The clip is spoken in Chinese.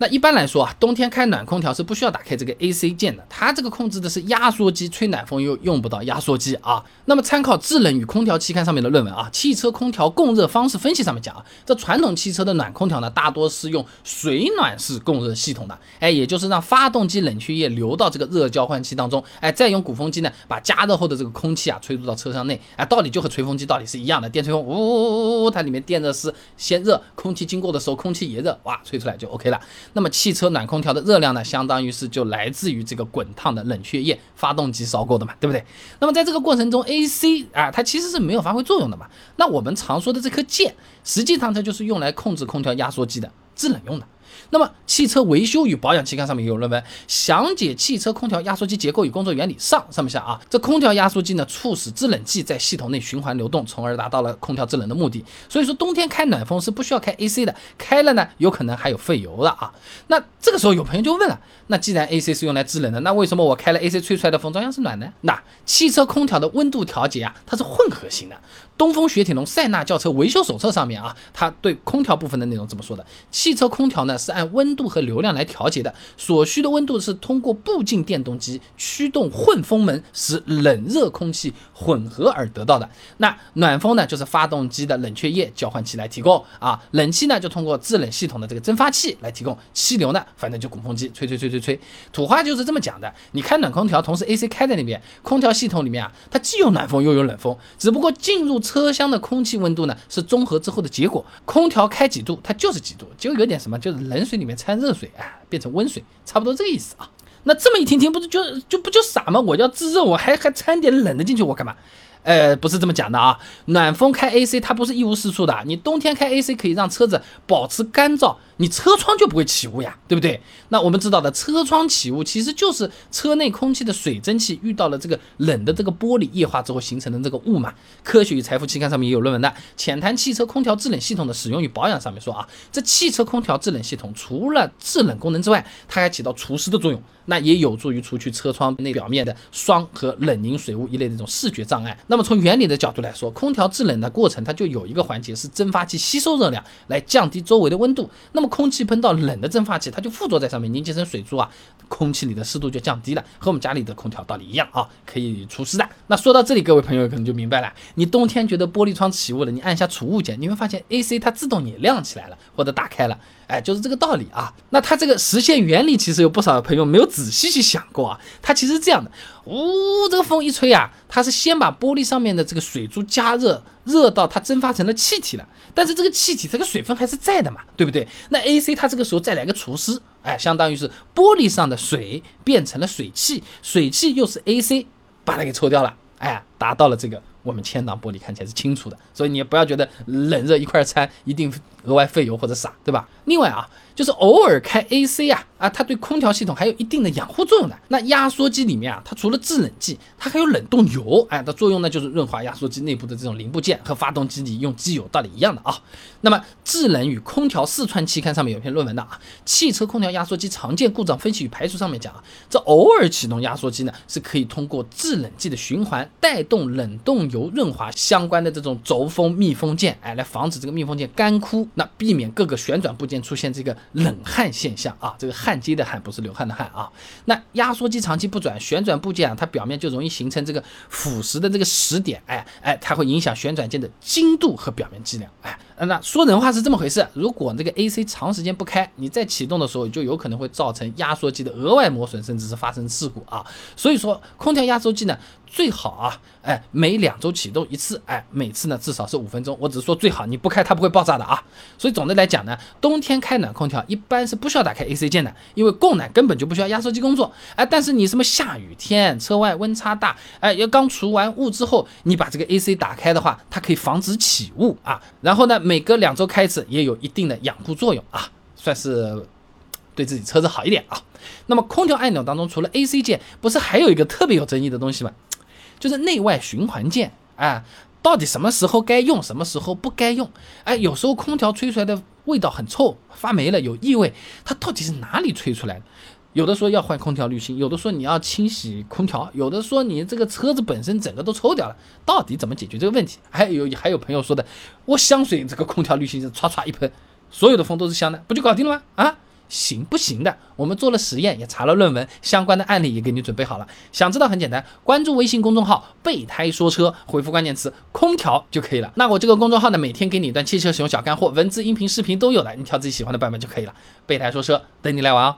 那一般来说啊，冬天开暖空调是不需要打开这个 AC 键的，它这个控制的是压缩机，吹暖风又用不到压缩机啊。那么参考《制冷与空调》期刊上面的论文啊，《汽车空调供热方式分析》上面讲啊，这传统汽车的暖空调呢，大多是用水暖式供热系统的，哎，也就是让发动机冷却液流到这个热交换器当中，哎，再用鼓风机呢把加热后的这个空气啊吹入到车厢内，哎，道理就和吹风机道理是一样的，电吹风呜呜呜呜，它里面电热丝先热，空气经过的时候空气也热，哇，吹出来就 OK 了。那么汽车暖空调的热量呢，相当于是就来自于这个滚烫的冷却液，发动机烧够的嘛，对不对？那么在这个过程中，AC 啊，它其实是没有发挥作用的嘛。那我们常说的这颗键，实际上它就是用来控制空调压缩机的，制冷用的。那么，汽车维修与保养期刊上面也有论文详解汽车空调压缩机结构与工作原理上上面下啊，这空调压缩机呢，促使制冷剂在系统内循环流动，从而达到了空调制冷的目的。所以说，冬天开暖风是不需要开 AC 的，开了呢，有可能还有费油的啊。那这个时候有朋友就问了，那既然 AC 是用来制冷的，那为什么我开了 AC 吹出来的风照样是暖呢？那汽车空调的温度调节啊，它是混合型的。东风雪铁龙塞纳轿车维修手册上面啊，它对空调部分的内容这么说的：汽车空调呢是按温度和流量来调节的，所需的温度是通过步进电动机驱动混风门，使冷热空气混合而得到的。那暖风呢，就是发动机的冷却液交换器来提供啊，冷气呢就通过制冷系统的这个蒸发器来提供，气流呢反正就鼓风机吹吹吹吹吹。土话就是这么讲的，你开暖空调，同时 AC 开在那边，空调系统里面啊，它既有暖风又有冷风，只不过进入。车厢的空气温度呢是综合之后的结果，空调开几度它就是几度，就有点什么，就是冷水里面掺热水，哎，变成温水，差不多这个意思啊。那这么一听听，不是就就不就傻吗？我要制热，我还还掺点冷的进去，我干嘛？呃，不是这么讲的啊。暖风开 AC 它不是一无是处的，你冬天开 AC 可以让车子保持干燥。你车窗就不会起雾呀，对不对？那我们知道的，车窗起雾其实就是车内空气的水蒸气遇到了这个冷的这个玻璃液化之后形成的这个雾嘛。科学与财富期刊上面也有论文的，浅谈汽车空调制冷系统的使用与保养上面说啊，这汽车空调制冷系统除了制冷功能之外，它还起到除湿的作用，那也有助于除去车窗内表面的霜和冷凝水雾一类的这种视觉障碍。那么从原理的角度来说，空调制冷的过程它就有一个环节是蒸发器吸收热量来降低周围的温度，那么空气喷到冷的蒸发器，它就附着在上面，凝结成水珠啊，空气里的湿度就降低了，和我们家里的空调道理一样啊，可以除湿的。那说到这里，各位朋友可能就明白了，你冬天觉得玻璃窗起雾了，你按下除雾键，你会发现 AC 它自动也亮起来了，或者打开了。哎，就是这个道理啊。那它这个实现原理，其实有不少朋友没有仔细去想过啊。它其实这样的，呜，这个风一吹啊，它是先把玻璃上面的这个水珠加热，热到它蒸发成了气体了。但是这个气体，这个水分还是在的嘛，对不对？那 AC 它这个时候再来个除湿，哎，相当于是玻璃上的水变成了水汽，水汽又是 AC 把它给抽掉了，哎，达到了这个。我们千档玻璃看起来是清楚的，所以你也不要觉得冷热一块掺一定额外费油或者傻，对吧？另外啊，就是偶尔开 AC 啊啊，它对空调系统还有一定的养护作用的。那压缩机里面啊，它除了制冷剂，它还有冷冻油，哎，它作用呢就是润滑压缩机内部的这种零部件，和发动机里用机油道理一样的啊。那么《制冷与空调四川期刊》上面有篇论文的啊，汽车空调压缩机常见故障分析与排除上面讲啊，这偶尔启动压缩机呢，是可以通过制冷剂的循环带动冷冻。油润滑相关的这种轴封密封件，哎，来防止这个密封件干枯，那避免各个旋转部件出现这个冷焊现象啊。这个焊接的焊不是流汗的汗啊。那压缩机长期不转，旋转部件啊，它表面就容易形成这个腐蚀的这个蚀点，哎哎，它会影响旋转件的精度和表面质量，哎。那说人话是这么回事，如果这个 AC 长时间不开，你在启动的时候就有可能会造成压缩机的额外磨损，甚至是发生事故啊。所以说，空调压缩机呢，最好啊，哎，每两周启动一次，哎，每次呢至少是五分钟。我只是说最好，你不开它不会爆炸的啊。所以总的来讲呢，冬天开暖空调一般是不需要打开 AC 键的，因为供暖根本就不需要压缩机工作。哎，但是你什么下雨天，车外温差大，哎，要刚除完雾之后，你把这个 AC 打开的话，它可以防止起雾啊。然后呢？每隔两周开一次，也有一定的养护作用啊，算是对自己车子好一点啊。那么空调按钮当中，除了 AC 键，不是还有一个特别有争议的东西吗？就是内外循环键啊，到底什么时候该用，什么时候不该用？哎，有时候空调吹出来的味道很臭，发霉了，有异味，它到底是哪里吹出来的？有的说要换空调滤芯，有的说你要清洗空调，有的说你这个车子本身整个都抽掉了，到底怎么解决这个问题？还有还有朋友说的，我香水这个空调滤芯是唰唰一喷，所有的风都是香的，不就搞定了吗？啊，行不行的？我们做了实验，也查了论文，相关的案例也给你准备好了。想知道很简单，关注微信公众号“备胎说车”，回复关键词“空调”就可以了。那我这个公众号呢，每天给你一段汽车使用小干货，文字、音频、视频都有的，你挑自己喜欢的版本就可以了。备胎说车，等你来玩哦。